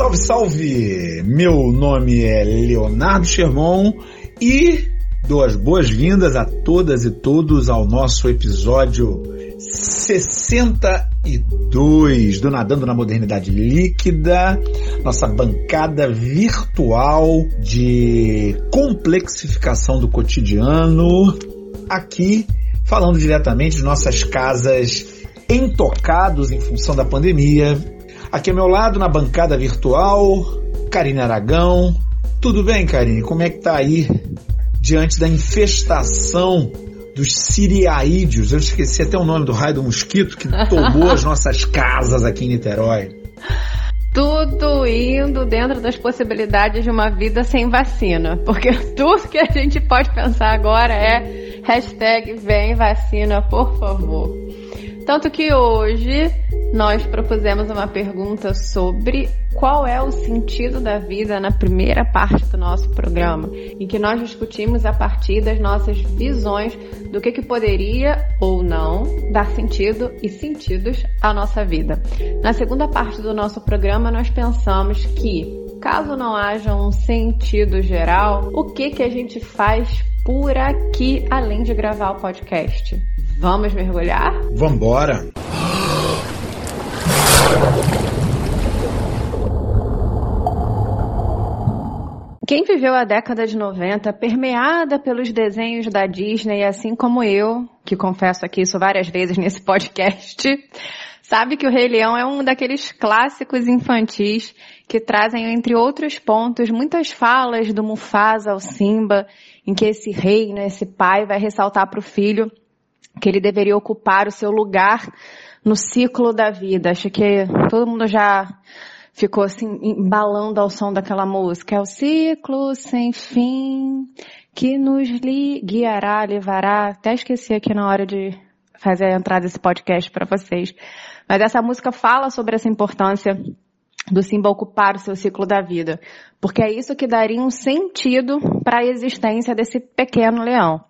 Salve, salve! Meu nome é Leonardo Sherman e dou as boas-vindas a todas e todos ao nosso episódio 62 do Nadando na Modernidade Líquida, nossa bancada virtual de complexificação do cotidiano, aqui falando diretamente de nossas casas entocados em função da pandemia. Aqui ao meu lado, na bancada virtual, Karine Aragão. Tudo bem, Karine? Como é que tá aí diante da infestação dos siriaídeos? Eu esqueci até o nome do raio do mosquito que tomou as nossas casas aqui em Niterói. Tudo indo dentro das possibilidades de uma vida sem vacina. Porque tudo que a gente pode pensar agora é hashtag vem vacina, por favor. Tanto que hoje nós propusemos uma pergunta sobre qual é o sentido da vida na primeira parte do nosso programa, em que nós discutimos a partir das nossas visões do que, que poderia ou não dar sentido e sentidos à nossa vida. Na segunda parte do nosso programa, nós pensamos que caso não haja um sentido geral, o que que a gente faz por aqui além de gravar o podcast? Vamos mergulhar? Vambora! Quem viveu a década de 90 permeada pelos desenhos da Disney, assim como eu, que confesso aqui isso várias vezes nesse podcast, sabe que o Rei Leão é um daqueles clássicos infantis que trazem, entre outros pontos, muitas falas do Mufasa ao Simba, em que esse rei, né, esse pai, vai ressaltar para o filho que ele deveria ocupar o seu lugar no ciclo da vida. Acho que todo mundo já ficou assim embalando ao som daquela música. É o ciclo sem fim que nos guiará, levará. Até esqueci aqui na hora de fazer a entrada desse podcast para vocês. Mas essa música fala sobre essa importância do Simba ocupar o seu ciclo da vida, porque é isso que daria um sentido para a existência desse pequeno leão.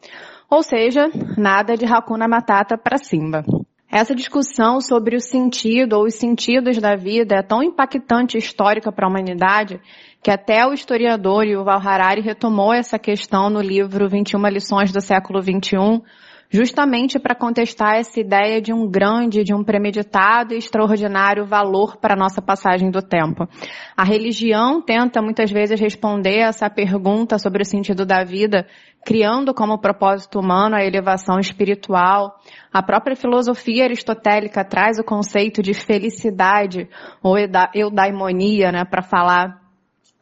Ou seja, nada de Hakuna Matata para Simba. Essa discussão sobre o sentido ou os sentidos da vida é tão impactante e histórica para a humanidade que até o historiador Yuval Harari retomou essa questão no livro 21 lições do século 21, justamente para contestar essa ideia de um grande, de um premeditado e extraordinário valor para a nossa passagem do tempo. A religião tenta muitas vezes responder essa pergunta sobre o sentido da vida, criando como propósito humano a elevação espiritual. A própria filosofia aristotélica traz o conceito de felicidade ou eudaimonia, né, para falar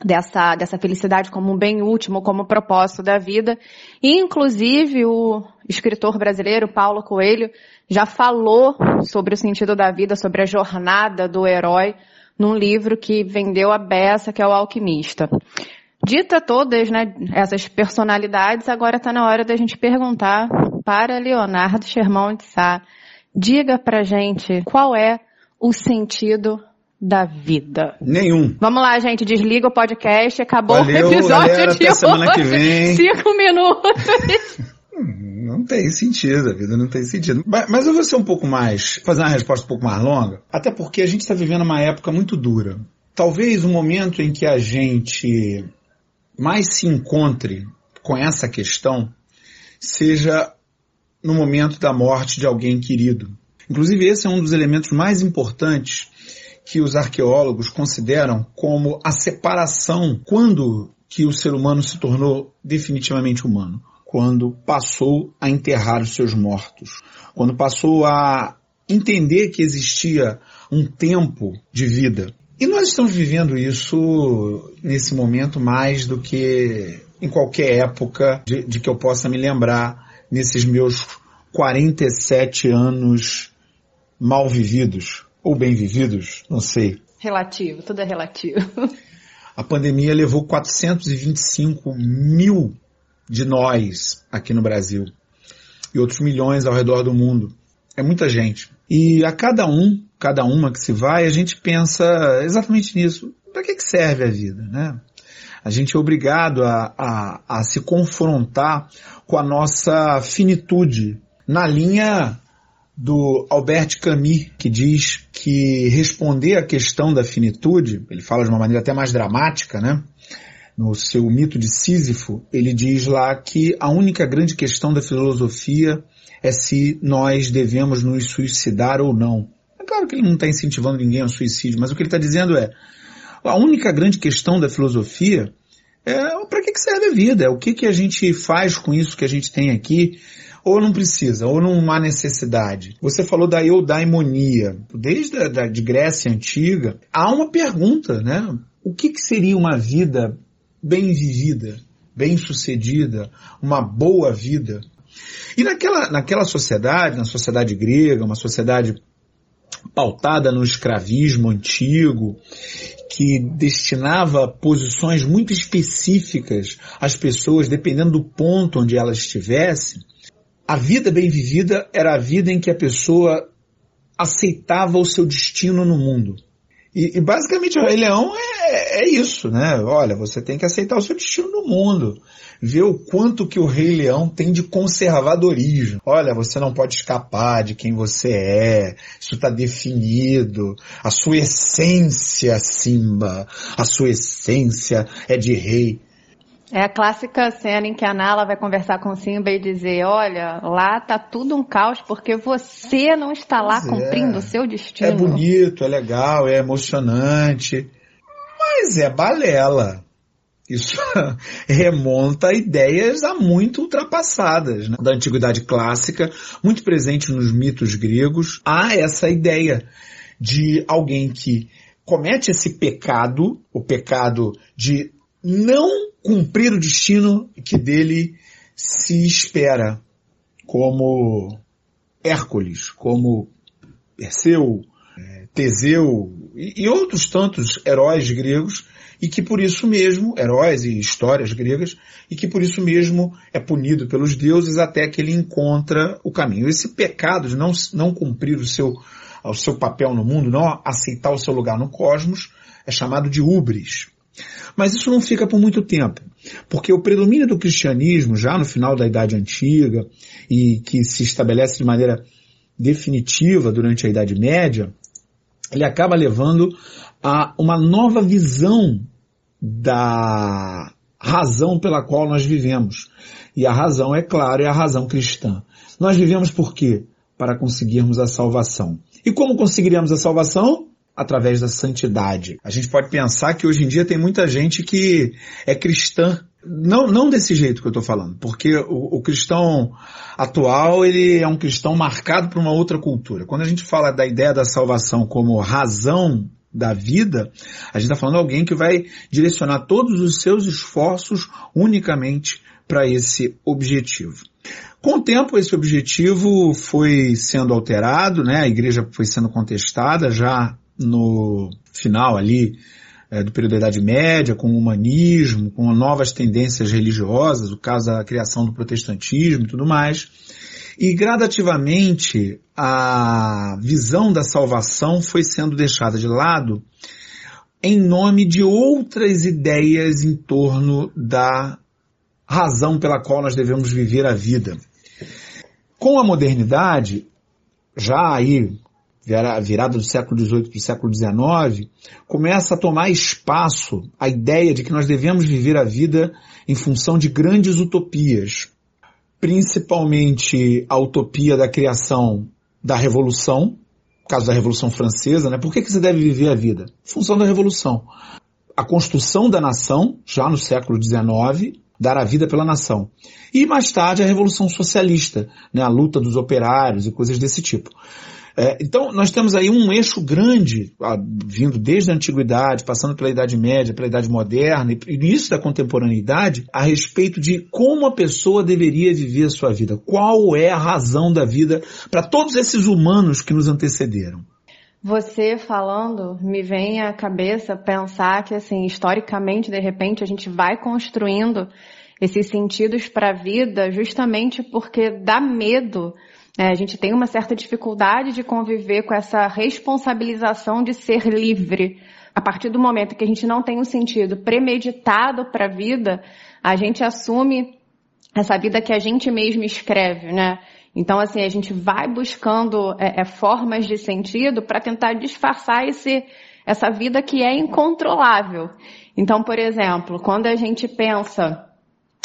dessa, dessa felicidade como um bem último, como propósito da vida. E, inclusive, o escritor brasileiro Paulo Coelho já falou sobre o sentido da vida, sobre a jornada do herói, num livro que vendeu a beça, que é o Alquimista. Dita todas né, essas personalidades, agora está na hora da gente perguntar para Leonardo Sherman de Sá. Diga pra gente qual é o sentido da vida? Nenhum. Vamos lá, gente, desliga o podcast, acabou Valeu, o episódio galera, de até semana hoje. que vem. Cinco minutos. Não tem sentido, a vida não tem sentido. Mas eu vou ser um pouco mais, fazer uma resposta um pouco mais longa, até porque a gente está vivendo uma época muito dura. Talvez o momento em que a gente mais se encontre com essa questão seja no momento da morte de alguém querido. Inclusive, esse é um dos elementos mais importantes que os arqueólogos consideram como a separação quando que o ser humano se tornou definitivamente humano, quando passou a enterrar os seus mortos, quando passou a entender que existia um tempo de vida. E nós estamos vivendo isso nesse momento mais do que em qualquer época de, de que eu possa me lembrar nesses meus 47 anos mal vividos ou bem vividos, não sei. relativo, tudo é relativo. A pandemia levou 425 mil de nós aqui no Brasil e outros milhões ao redor do mundo. É muita gente. E a cada um, cada uma que se vai, a gente pensa exatamente nisso. Para que, que serve a vida, né? A gente é obrigado a, a, a se confrontar com a nossa finitude na linha do Albert Camus, que diz que responder à questão da finitude, ele fala de uma maneira até mais dramática, né? No seu mito de Sísifo, ele diz lá que a única grande questão da filosofia é se nós devemos nos suicidar ou não. Claro que ele não está incentivando ninguém ao suicídio, mas o que ele está dizendo é a única grande questão da filosofia é para que, que serve a vida, é o que, que a gente faz com isso que a gente tem aqui, ou não precisa, ou não há necessidade. Você falou da eudaimonia. Desde a da, de Grécia Antiga, há uma pergunta, né? O que, que seria uma vida bem vivida, bem sucedida, uma boa vida? E naquela, naquela sociedade, na sociedade grega, uma sociedade pautada no escravismo antigo, que destinava posições muito específicas às pessoas, dependendo do ponto onde elas estivessem, a vida bem vivida era a vida em que a pessoa aceitava o seu destino no mundo. E, e basicamente o Rei Leão é, é, isso, né? Olha, você tem que aceitar o seu destino no mundo. Ver o quanto que o Rei Leão tem de conservadorismo. Olha, você não pode escapar de quem você é. Isso está definido. A sua essência, Simba. A sua essência é de rei. É a clássica cena em que a Nala vai conversar com o Simba e dizer, olha, lá tá tudo um caos porque você não está lá pois cumprindo é. o seu destino. É bonito, é legal, é emocionante, mas é balela. Isso remonta a ideias há muito ultrapassadas, né? da antiguidade clássica, muito presente nos mitos gregos. Há essa ideia de alguém que comete esse pecado, o pecado de não cumprir o destino que dele se espera, como Hércules, como Perseu, é, Teseu e, e outros tantos heróis gregos e que por isso mesmo, heróis e histórias gregas, e que por isso mesmo é punido pelos deuses até que ele encontra o caminho. Esse pecado de não, não cumprir o seu, o seu papel no mundo, não aceitar o seu lugar no cosmos, é chamado de ubris. Mas isso não fica por muito tempo, porque o predomínio do cristianismo, já no final da Idade Antiga, e que se estabelece de maneira definitiva durante a Idade Média, ele acaba levando a uma nova visão da razão pela qual nós vivemos. E a razão, é claro, é a razão cristã. Nós vivemos por quê? Para conseguirmos a salvação. E como conseguiríamos a salvação? Através da santidade. A gente pode pensar que hoje em dia tem muita gente que é cristã não, não desse jeito que eu estou falando, porque o, o, cristão atual ele é um cristão marcado por uma outra cultura. Quando a gente fala da ideia da salvação como razão da vida, a gente está falando de alguém que vai direcionar todos os seus esforços unicamente para esse objetivo. Com o tempo, esse objetivo foi sendo alterado, né? A igreja foi sendo contestada já no final ali é, do período da Idade Média, com o humanismo, com novas tendências religiosas, o caso da criação do protestantismo e tudo mais. E gradativamente a visão da salvação foi sendo deixada de lado em nome de outras ideias em torno da razão pela qual nós devemos viver a vida. Com a modernidade, já aí virada do século XVIII para o século XIX, começa a tomar espaço a ideia de que nós devemos viver a vida em função de grandes utopias, principalmente a utopia da criação da revolução, caso da Revolução Francesa, né? Por que, que você deve viver a vida? Função da revolução. A construção da nação, já no século XIX, dar a vida pela nação. E mais tarde a Revolução Socialista, né? a luta dos operários e coisas desse tipo. É, então, nós temos aí um eixo grande, ah, vindo desde a antiguidade, passando pela Idade Média, pela Idade Moderna e início da contemporaneidade, a respeito de como a pessoa deveria viver a sua vida. Qual é a razão da vida para todos esses humanos que nos antecederam. Você falando, me vem à cabeça pensar que, assim, historicamente, de repente, a gente vai construindo esses sentidos para a vida justamente porque dá medo é, a gente tem uma certa dificuldade de conviver com essa responsabilização de ser livre. A partir do momento que a gente não tem um sentido premeditado para a vida, a gente assume essa vida que a gente mesmo escreve, né? Então, assim, a gente vai buscando é, é, formas de sentido para tentar disfarçar esse, essa vida que é incontrolável. Então, por exemplo, quando a gente pensa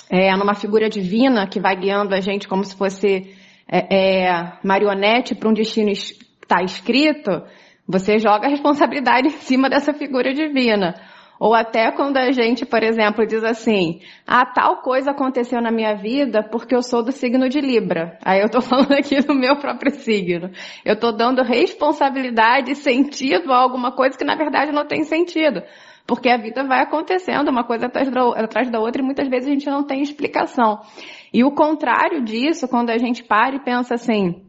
é, numa figura divina que vai guiando a gente como se fosse é, é marionete para um destino está escrito, você joga a responsabilidade em cima dessa figura divina. Ou até quando a gente, por exemplo, diz assim, ah, tal coisa aconteceu na minha vida porque eu sou do signo de Libra. Aí eu tô falando aqui do meu próprio signo. Eu tô dando responsabilidade e sentido a alguma coisa que na verdade não tem sentido. Porque a vida vai acontecendo uma coisa atrás da, atrás da outra e muitas vezes a gente não tem explicação. E o contrário disso, quando a gente para e pensa assim,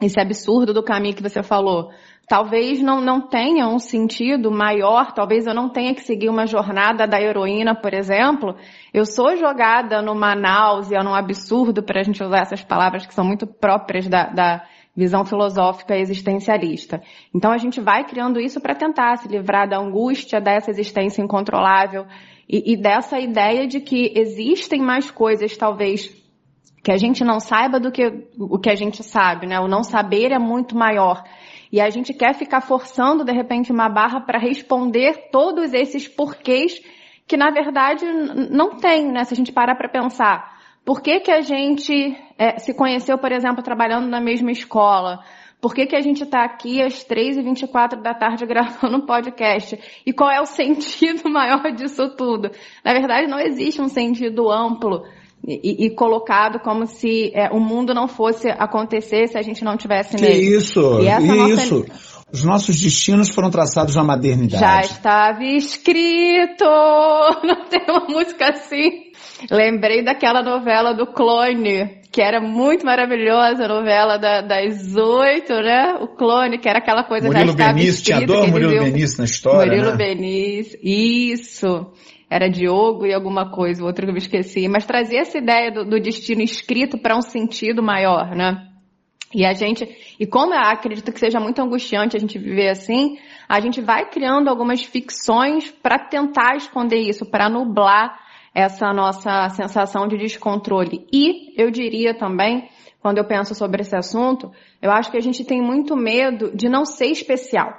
esse absurdo do caminho que você falou, talvez não, não tenha um sentido maior, talvez eu não tenha que seguir uma jornada da heroína, por exemplo. Eu sou jogada numa náusea, num absurdo, para a gente usar essas palavras que são muito próprias da, da visão filosófica existencialista. Então a gente vai criando isso para tentar se livrar da angústia dessa existência incontrolável e, e dessa ideia de que existem mais coisas, talvez, que a gente não saiba do que o que a gente sabe, né? O não saber é muito maior. E a gente quer ficar forçando, de repente, uma barra para responder todos esses porquês que, na verdade, não tem, né? Se a gente parar para pensar. Por que, que a gente é, se conheceu, por exemplo, trabalhando na mesma escola? Por que, que a gente está aqui às 3h24 da tarde gravando um podcast? E qual é o sentido maior disso tudo? Na verdade, não existe um sentido amplo e, e, colocado como se é, o mundo não fosse acontecer se a gente não tivesse que nele. Isso, isso. Nossa... Os nossos destinos foram traçados na modernidade. Já estava escrito! Não tem uma música assim. Lembrei daquela novela do Clone, que era muito maravilhosa, a novela da, das oito, né? O Clone, que era aquela coisa Murilo já estava Benício, escrita. Tinha dor Murilo Benício na história, Murilo né? Benício, isso era Diogo e alguma coisa, o outro que eu me esqueci, mas trazia essa ideia do, do destino escrito para um sentido maior, né? E a gente, e como eu acredito que seja muito angustiante a gente viver assim, a gente vai criando algumas ficções para tentar esconder isso, para nublar essa nossa sensação de descontrole. E eu diria também, quando eu penso sobre esse assunto, eu acho que a gente tem muito medo de não ser especial.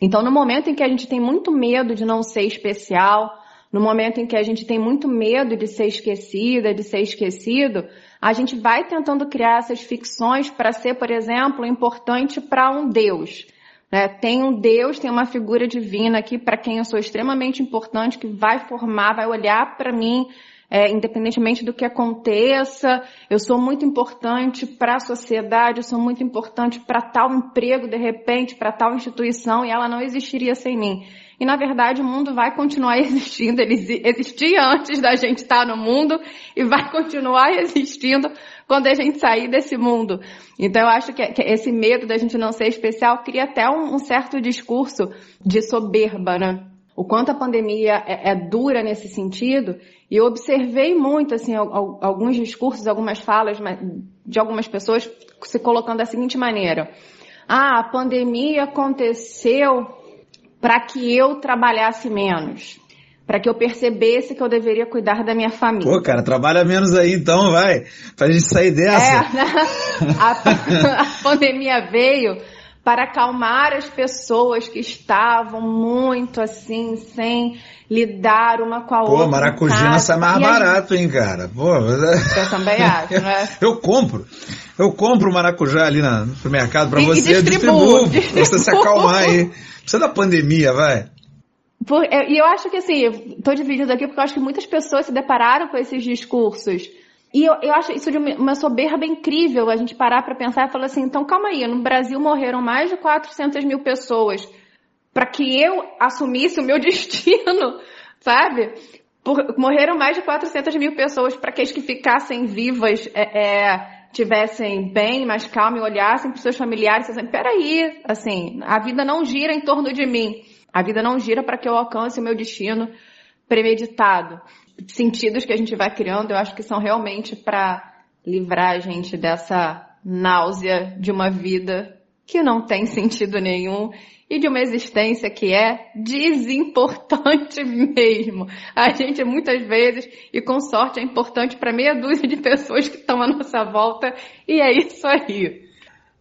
Então, no momento em que a gente tem muito medo de não ser especial, no momento em que a gente tem muito medo de ser esquecida, de ser esquecido, a gente vai tentando criar essas ficções para ser, por exemplo, importante para um Deus. Né? Tem um Deus, tem uma figura divina aqui para quem eu sou extremamente importante, que vai formar, vai olhar para mim, é, independentemente do que aconteça, eu sou muito importante para a sociedade, eu sou muito importante para tal emprego, de repente, para tal instituição, e ela não existiria sem mim. E na verdade o mundo vai continuar existindo. Ele existia antes da gente estar no mundo e vai continuar existindo quando a gente sair desse mundo. Então eu acho que, esse medo da gente não ser especial cria até um, certo discurso de soberba, né? O quanto a pandemia é, é dura nesse sentido. E eu observei muito, assim, alguns discursos, algumas falas de algumas pessoas se colocando da seguinte maneira. Ah, a pandemia aconteceu para que eu trabalhasse menos. Para que eu percebesse que eu deveria cuidar da minha família. Pô, cara, trabalha menos aí então, vai. Pra gente sair dessa. É, a, a pandemia veio para acalmar as pessoas que estavam muito assim, sem lidar uma com a Pô, outra. Pô, maracujina sai mais barato, hein, cara? Pô, é- eu também acho, né? Eu compro. Eu compro maracujá ali no supermercado para você, eu distribuo, distribuo, pra você se acalmar aí. Precisa da pandemia, vai. Por, e eu acho que assim, estou dividindo aqui porque eu acho que muitas pessoas se depararam com esses discursos. E eu, eu acho isso de uma soberba incrível a gente parar para pensar e falar assim, então calma aí, no Brasil morreram mais de 400 mil pessoas para que eu assumisse o meu destino, sabe? Por, morreram mais de 400 mil pessoas para que as que ficassem vivas é, é, tivessem bem, mais calma e olhassem para seus familiares e assim, peraí, assim, a vida não gira em torno de mim. A vida não gira para que eu alcance o meu destino premeditado sentidos que a gente vai criando, eu acho que são realmente para livrar a gente dessa náusea de uma vida que não tem sentido nenhum e de uma existência que é desimportante mesmo. A gente muitas vezes, e com sorte, é importante para meia dúzia de pessoas que estão à nossa volta, e é isso aí.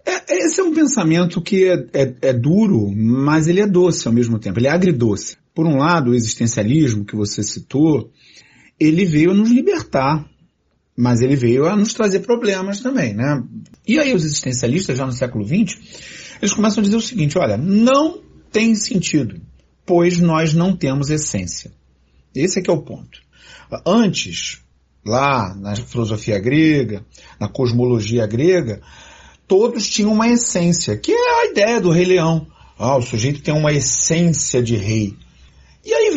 É, esse é um pensamento que é, é, é duro, mas ele é doce ao mesmo tempo, ele é agridoce. Por um lado, o existencialismo que você citou, ele veio nos libertar, mas ele veio a nos trazer problemas também, né? E aí os existencialistas, já no século XX, eles começam a dizer o seguinte, olha, não tem sentido, pois nós não temos essência. Esse é que é o ponto. Antes, lá na filosofia grega, na cosmologia grega, todos tinham uma essência, que é a ideia do rei leão. Ah, o sujeito tem uma essência de rei.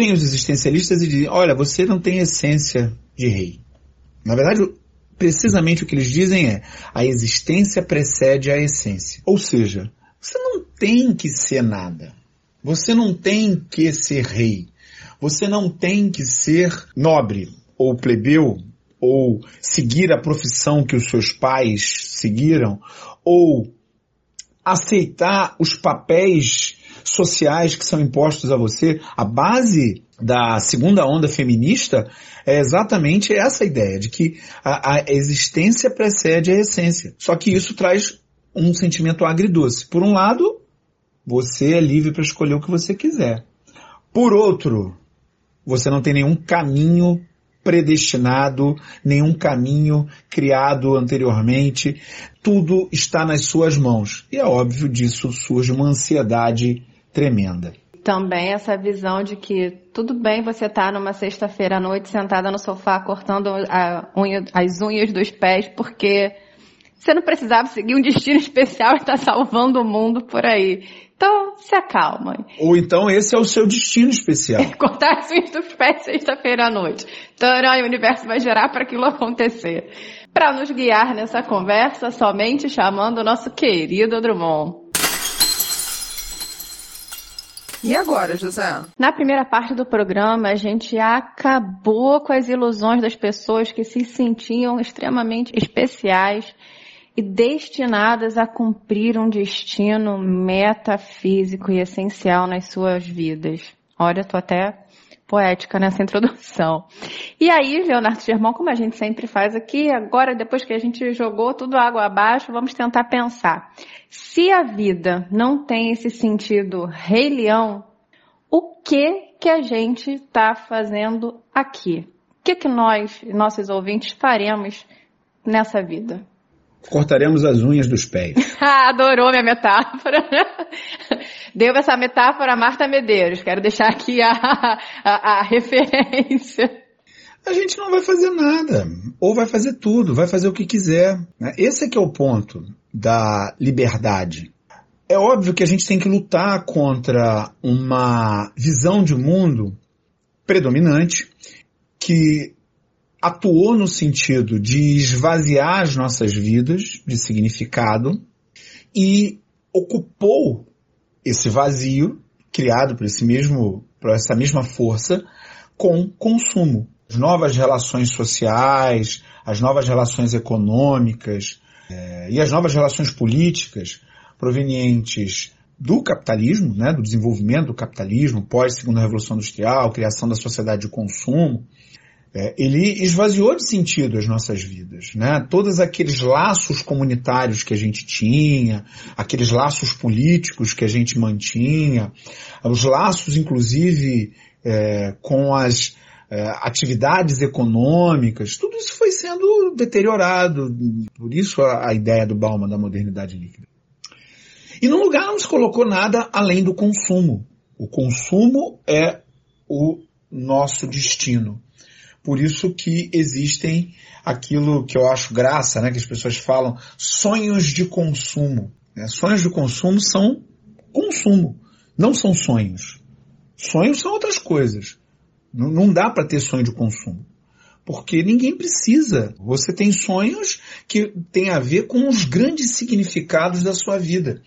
Vem os existencialistas e dizem, olha, você não tem essência de rei. Na verdade, precisamente o que eles dizem é, a existência precede a essência. Ou seja, você não tem que ser nada. Você não tem que ser rei. Você não tem que ser nobre ou plebeu ou seguir a profissão que os seus pais seguiram ou aceitar os papéis sociais que são impostos a você. A base da segunda onda feminista é exatamente essa ideia de que a, a existência precede a essência. Só que isso traz um sentimento agridoce. Por um lado, você é livre para escolher o que você quiser. Por outro, você não tem nenhum caminho predestinado, nenhum caminho criado anteriormente. Tudo está nas suas mãos. E é óbvio disso surge uma ansiedade tremenda. Também essa visão de que tudo bem você estar tá numa sexta-feira à noite sentada no sofá cortando unha, as unhas dos pés porque você não precisava seguir um destino especial e estar tá salvando o mundo por aí. Então, se acalma. Ou então esse é o seu destino especial. Cortar as unhas dos pés sexta-feira à noite. Então, o universo vai gerar para aquilo acontecer. Para nos guiar nessa conversa, somente chamando o nosso querido Drummond. E agora, José? Na primeira parte do programa, a gente acabou com as ilusões das pessoas que se sentiam extremamente especiais e destinadas a cumprir um destino metafísico e essencial nas suas vidas. Olha, tô até poética nessa introdução. E aí, Leonardo Germão, como a gente sempre faz aqui, agora depois que a gente jogou tudo água abaixo, vamos tentar pensar. Se a vida não tem esse sentido rei leão, o que que a gente está fazendo aqui? O que que nós, nossos ouvintes, faremos nessa vida? Cortaremos as unhas dos pés. Adorou minha metáfora. Deu essa metáfora a Marta Medeiros. Quero deixar aqui a, a, a, referência. A gente não vai fazer nada. Ou vai fazer tudo, vai fazer o que quiser. Né? Esse é que é o ponto da liberdade. É óbvio que a gente tem que lutar contra uma visão de mundo predominante que atuou no sentido de esvaziar as nossas vidas de significado e ocupou esse vazio criado por esse mesmo, por essa mesma força com consumo. As novas relações sociais, as novas relações econômicas é, e as novas relações políticas provenientes do capitalismo, né, do desenvolvimento do capitalismo pós segunda revolução industrial, criação da sociedade de consumo, é, ele esvaziou de sentido as nossas vidas, né? Todos aqueles laços comunitários que a gente tinha, aqueles laços políticos que a gente mantinha, os laços, inclusive, é, com as é, atividades econômicas, tudo isso foi sendo deteriorado. Por isso a, a ideia do Bauman da modernidade líquida. E no lugar não se colocou nada além do consumo. O consumo é o nosso destino. Por isso que existem aquilo que eu acho graça, né, que as pessoas falam, sonhos de consumo. Né? Sonhos de consumo são consumo, não são sonhos. Sonhos são outras coisas. Não, dá para ter sonho de consumo. Porque ninguém precisa. Você tem sonhos que têm a ver com os grandes significados da sua vida.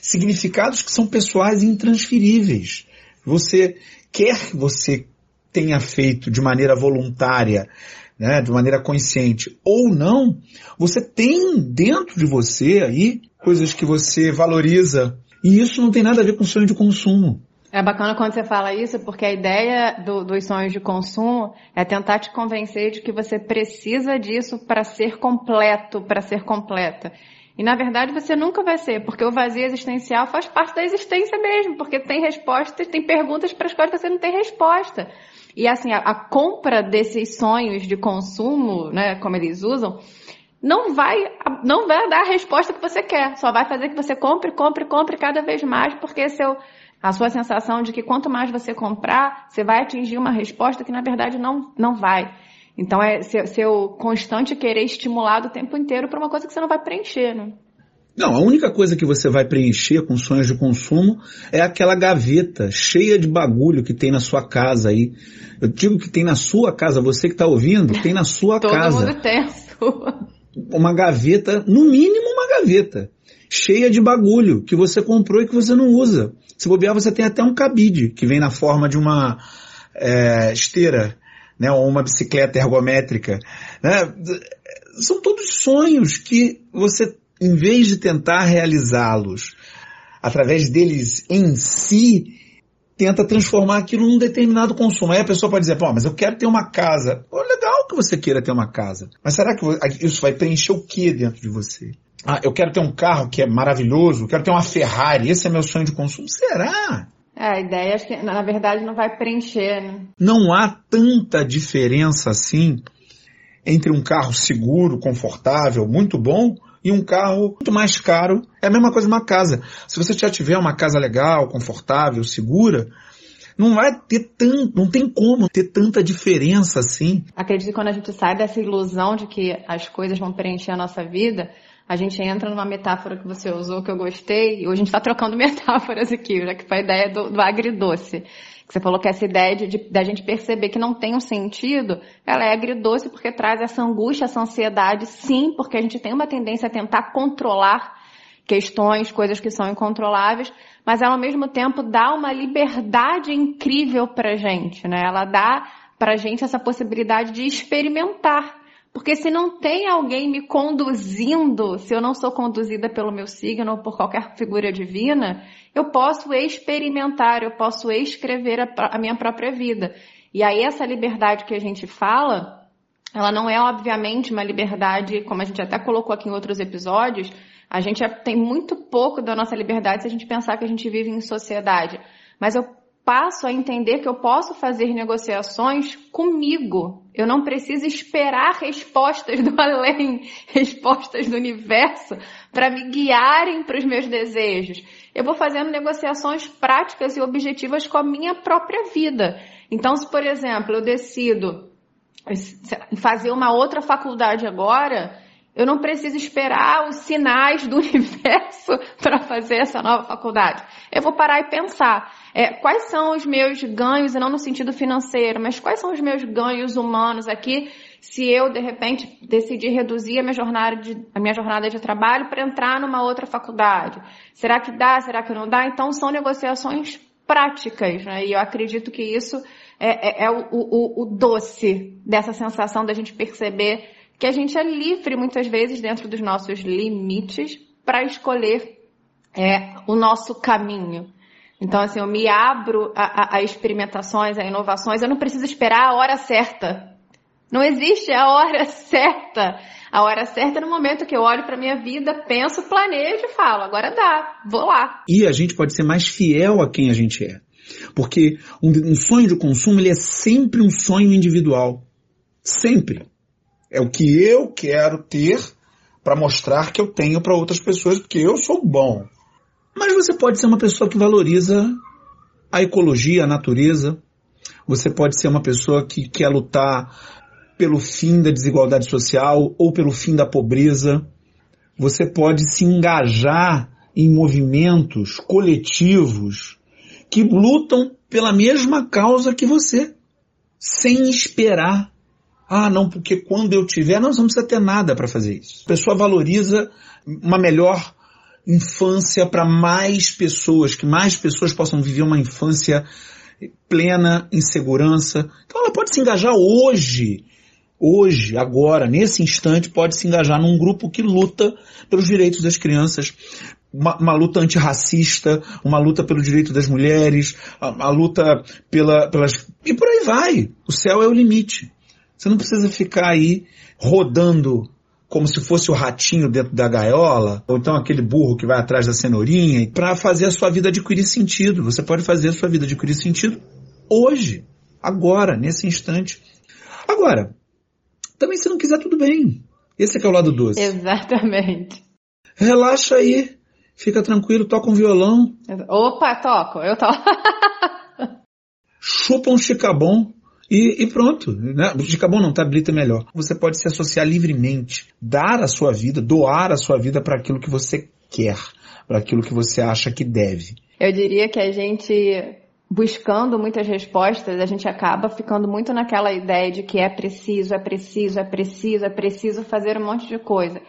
Significados que são pessoais e intransferíveis. Você quer você tenha feito de maneira voluntária, né, de maneira consciente ou não, você tem dentro de você aí coisas que você valoriza E isso não tem nada a ver com sonho de consumo. É bacana quando você fala isso, porque a ideia do, dos sonhos de consumo é tentar te convencer de que você precisa disso para ser completo, para ser completa. E na verdade você nunca vai ser, porque o vazio existencial faz parte da existência mesmo, porque tem respostas, tem perguntas para as quais você não tem resposta. E assim, a, a compra desses sonhos de consumo, né, como eles usam, não vai, não vai dar a resposta que você quer. Só vai fazer que você compre, compre, compre cada vez mais, porque seu, a sua sensação de que quanto mais você comprar, você vai atingir uma resposta que na verdade não, não vai. Então é seu, seu constante querer estimulado o tempo inteiro para uma coisa que você não vai preencher, né? Não, a única coisa que você vai preencher com sonhos de consumo é aquela gaveta cheia de bagulho que tem na sua casa aí. Eu digo que tem na sua casa, você que está ouvindo, tem na sua Todo casa. Todo mundo tem a sua. Uma gaveta, no mínimo uma gaveta, cheia de bagulho que você comprou e que você não usa. Se bobear, você tem até um cabide que vem na forma de uma é, esteira, né, ou uma bicicleta ergométrica. Né? São todos sonhos que você em vez de tentar realizá-los através deles em si, tenta transformar aquilo num determinado consumo. Aí a pessoa pode dizer, pô, mas eu quero ter uma casa. Pô, legal que você queira ter uma casa. Mas será que isso vai preencher o que dentro de você? Ah, eu quero ter um carro que é maravilhoso, eu quero ter uma Ferrari, esse é meu sonho de consumo. Será? É, a ideia é que, na verdade, não vai preencher, né? Não há tanta diferença assim entre um carro seguro, confortável, muito bom, e um carro muito mais caro. É a mesma coisa uma casa. Se você já tiver uma casa legal, confortável, segura, não vai ter tanto, não tem como ter tanta diferença assim. Acredito que quando a gente sai dessa ilusão de que as coisas vão preencher a nossa vida, a gente entra numa metáfora que você usou que eu gostei, e hoje a gente está trocando metáforas aqui, já que foi a ideia do, do agridoce. Você falou que essa ideia de, de, da gente perceber que não tem um sentido, ela é agridoce porque traz essa angústia, essa ansiedade, sim, porque a gente tem uma tendência a tentar controlar questões, coisas que são incontroláveis, mas ela ao mesmo tempo dá uma liberdade incrível pra gente, né? Ela dá pra gente essa possibilidade de experimentar porque se não tem alguém me conduzindo, se eu não sou conduzida pelo meu signo ou por qualquer figura divina, eu posso experimentar, eu posso escrever a, a minha própria vida. E aí essa liberdade que a gente fala, ela não é obviamente uma liberdade, como a gente até colocou aqui em outros episódios, a gente tem muito pouco da nossa liberdade se a gente pensar que a gente vive em sociedade. Mas eu passo a entender que eu posso fazer negociações comigo. Eu não preciso esperar respostas do além, respostas do universo para me guiarem para os meus desejos. Eu vou fazendo negociações práticas e objetivas com a minha própria vida. Então, se por exemplo eu decido fazer uma outra faculdade agora, eu não preciso esperar os sinais do universo para fazer essa nova faculdade. Eu vou parar e pensar é, quais são os meus ganhos, e não no sentido financeiro, mas quais são os meus ganhos humanos aqui se eu, de repente, decidir reduzir a minha jornada de, a minha jornada de trabalho para entrar numa outra faculdade. Será que dá? Será que não dá? Então, são negociações práticas, né? E eu acredito que isso é, é, é o, o, o doce dessa sensação da gente perceber que a gente é livre muitas vezes dentro dos nossos limites para escolher é, o nosso caminho. Então, assim, eu me abro a, a, a, experimentações, a inovações, eu não preciso esperar a hora certa. Não existe a hora certa. A hora certa é no momento que eu olho para minha vida, penso, planejo e falo, agora dá, vou lá. E a gente pode ser mais fiel a quem a gente é. Porque um, um sonho de consumo, ele é sempre um sonho individual. Sempre. É o que eu quero ter para mostrar que eu tenho para outras pessoas, porque eu sou bom. Mas você pode ser uma pessoa que valoriza a ecologia, a natureza. Você pode ser uma pessoa que quer lutar pelo fim da desigualdade social ou pelo fim da pobreza. Você pode se engajar em movimentos coletivos que lutam pela mesma causa que você, sem esperar ah, não, porque quando eu tiver, você não precisa ter nada para fazer isso. A pessoa valoriza uma melhor infância para mais pessoas, que mais pessoas possam viver uma infância plena em segurança. Então ela pode se engajar hoje, hoje, agora, nesse instante, pode se engajar num grupo que luta pelos direitos das crianças, uma, uma, luta antirracista, uma luta pelo direito das mulheres, a, a luta pela, pelas. E por aí vai. O céu é o limite. Você não precisa ficar aí rodando como se fosse o ratinho dentro da gaiola, ou então aquele burro que vai atrás da cenourinha, para fazer a sua vida adquirir sentido. Você pode fazer a sua vida adquirir sentido hoje, agora, nesse instante. Agora, também se não quiser, tudo bem. Esse é é o lado doce. Exatamente. Relaxa aí. Fica tranquilo, toca um violão. Opa, toco, eu toco. Chupa um chicabom e, e pronto. Né? Chicabom não, tablita é melhor. Você pode se associar livremente, dar a sua vida, doar a sua vida para aquilo que você quer, para aquilo que você acha que deve. Eu diria que a gente buscando muitas respostas, a gente acaba ficando muito naquela ideia de que é preciso, é preciso, é preciso, é preciso fazer um monte de coisa.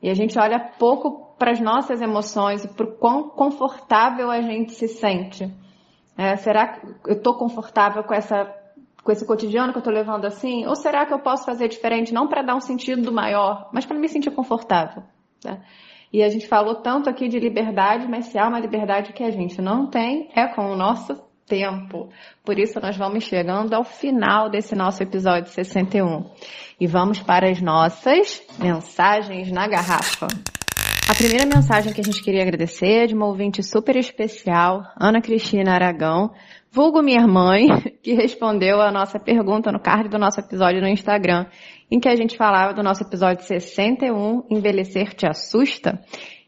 E a gente olha pouco para as nossas emoções e para o quão confortável a gente se sente. É, será que eu estou confortável com essa com esse cotidiano que eu estou levando assim? Ou será que eu posso fazer diferente, não para dar um sentido maior, mas para me sentir confortável? Né? E a gente falou tanto aqui de liberdade, mas se há uma liberdade que a gente não tem, é com o nosso tempo. Por isso nós vamos chegando ao final desse nosso episódio 61. E vamos para as nossas mensagens na garrafa. A primeira mensagem que a gente queria agradecer é de uma ouvinte super especial, Ana Cristina Aragão, vulgo minha mãe, que respondeu a nossa pergunta no card do nosso episódio no Instagram, em que a gente falava do nosso episódio 61, Envelhecer te assusta?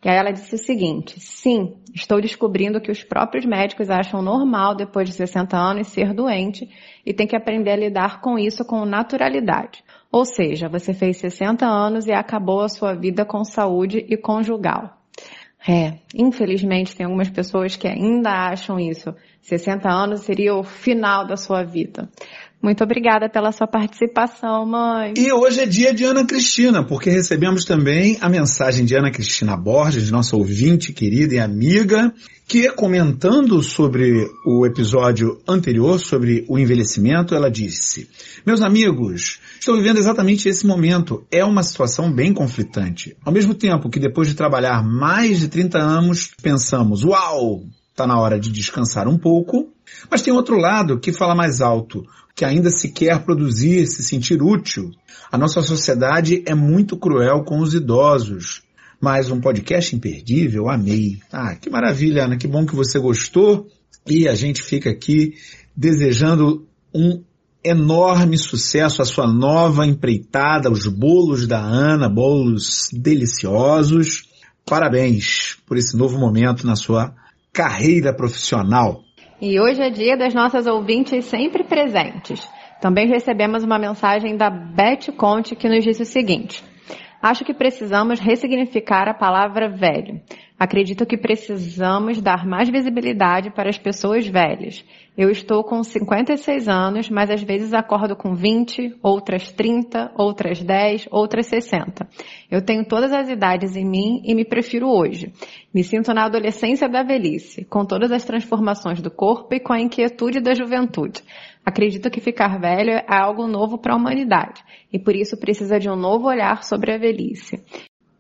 E aí ela disse o seguinte: sim, estou descobrindo que os próprios médicos acham normal depois de 60 anos ser doente e tem que aprender a lidar com isso com naturalidade. Ou seja, você fez 60 anos e acabou a sua vida com saúde e conjugal. É, infelizmente tem algumas pessoas que ainda acham isso. 60 anos seria o final da sua vida. Muito obrigada pela sua participação, mãe. E hoje é dia de Ana Cristina, porque recebemos também a mensagem de Ana Cristina Borges, nossa ouvinte querida e amiga, que comentando sobre o episódio anterior, sobre o envelhecimento, ela disse: Meus amigos, estou vivendo exatamente esse momento. É uma situação bem conflitante. Ao mesmo tempo que depois de trabalhar mais de 30 anos, pensamos, uau, está na hora de descansar um pouco. Mas tem outro lado que fala mais alto que ainda se quer produzir, se sentir útil. A nossa sociedade é muito cruel com os idosos. Mais um podcast imperdível, amei. Ah, que maravilha, Ana, que bom que você gostou. E a gente fica aqui desejando um enorme sucesso à sua nova empreitada, os bolos da Ana, bolos deliciosos. Parabéns por esse novo momento na sua carreira profissional. E hoje é dia das nossas ouvintes sempre presentes. Também recebemos uma mensagem da Beth Conte que nos disse o seguinte: Acho que precisamos ressignificar a palavra velho. Acredito que precisamos dar mais visibilidade para as pessoas velhas. Eu estou com 56 anos, mas às vezes acordo com 20, outras 30, outras 10, outras 60. Eu tenho todas as idades em mim e me prefiro hoje. Me sinto na adolescência da velhice, com todas as transformações do corpo e com a inquietude da juventude. Acredito que ficar velho é algo novo para a humanidade e por isso precisa de um novo olhar sobre a velhice.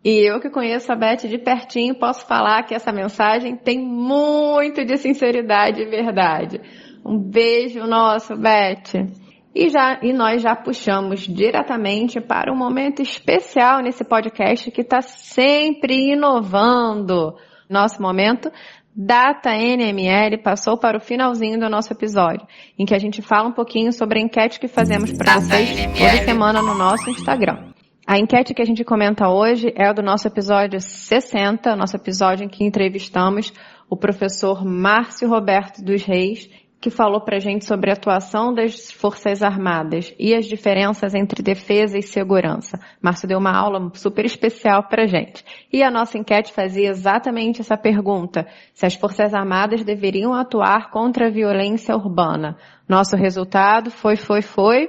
E eu que conheço a Beth de pertinho posso falar que essa mensagem tem muito de sinceridade e verdade. Um beijo nosso, Beth. E, já, e nós já puxamos diretamente para um momento especial nesse podcast que está sempre inovando. Nosso momento Data NML passou para o finalzinho do nosso episódio, em que a gente fala um pouquinho sobre a enquete que fazemos para vocês toda semana no nosso Instagram. A enquete que a gente comenta hoje é do nosso episódio 60, nosso episódio em que entrevistamos o professor Márcio Roberto dos Reis que falou para a gente sobre a atuação das Forças Armadas e as diferenças entre defesa e segurança. Márcio deu uma aula super especial para a gente. E a nossa enquete fazia exatamente essa pergunta: se as Forças Armadas deveriam atuar contra a violência urbana. Nosso resultado foi, foi, foi.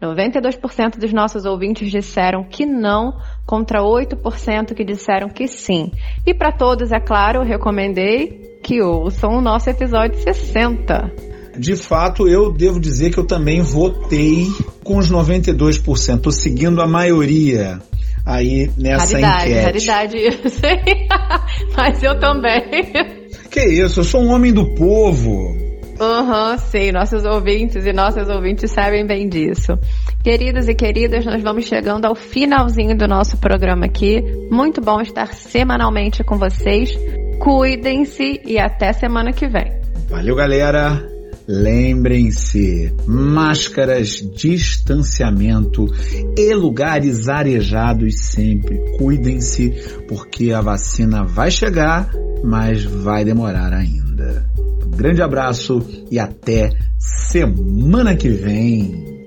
92% dos nossos ouvintes disseram que não, contra 8% que disseram que sim. E para todos, é claro, eu recomendei que ouçam o nosso episódio 60. De fato, eu devo dizer que eu também votei com os 92%, seguindo a maioria. aí nessa raridade, enquete. Raridade, isso. Mas eu também. Que isso, eu sou um homem do povo. Aham, uhum, sim, nossos ouvintes e nossas ouvintes sabem bem disso. Queridos e queridas, nós vamos chegando ao finalzinho do nosso programa aqui. Muito bom estar semanalmente com vocês. Cuidem-se e até semana que vem. Valeu, galera! Lembrem-se, máscaras, distanciamento e lugares arejados sempre. Cuidem-se, porque a vacina vai chegar, mas vai demorar ainda. Um grande abraço e até semana que vem.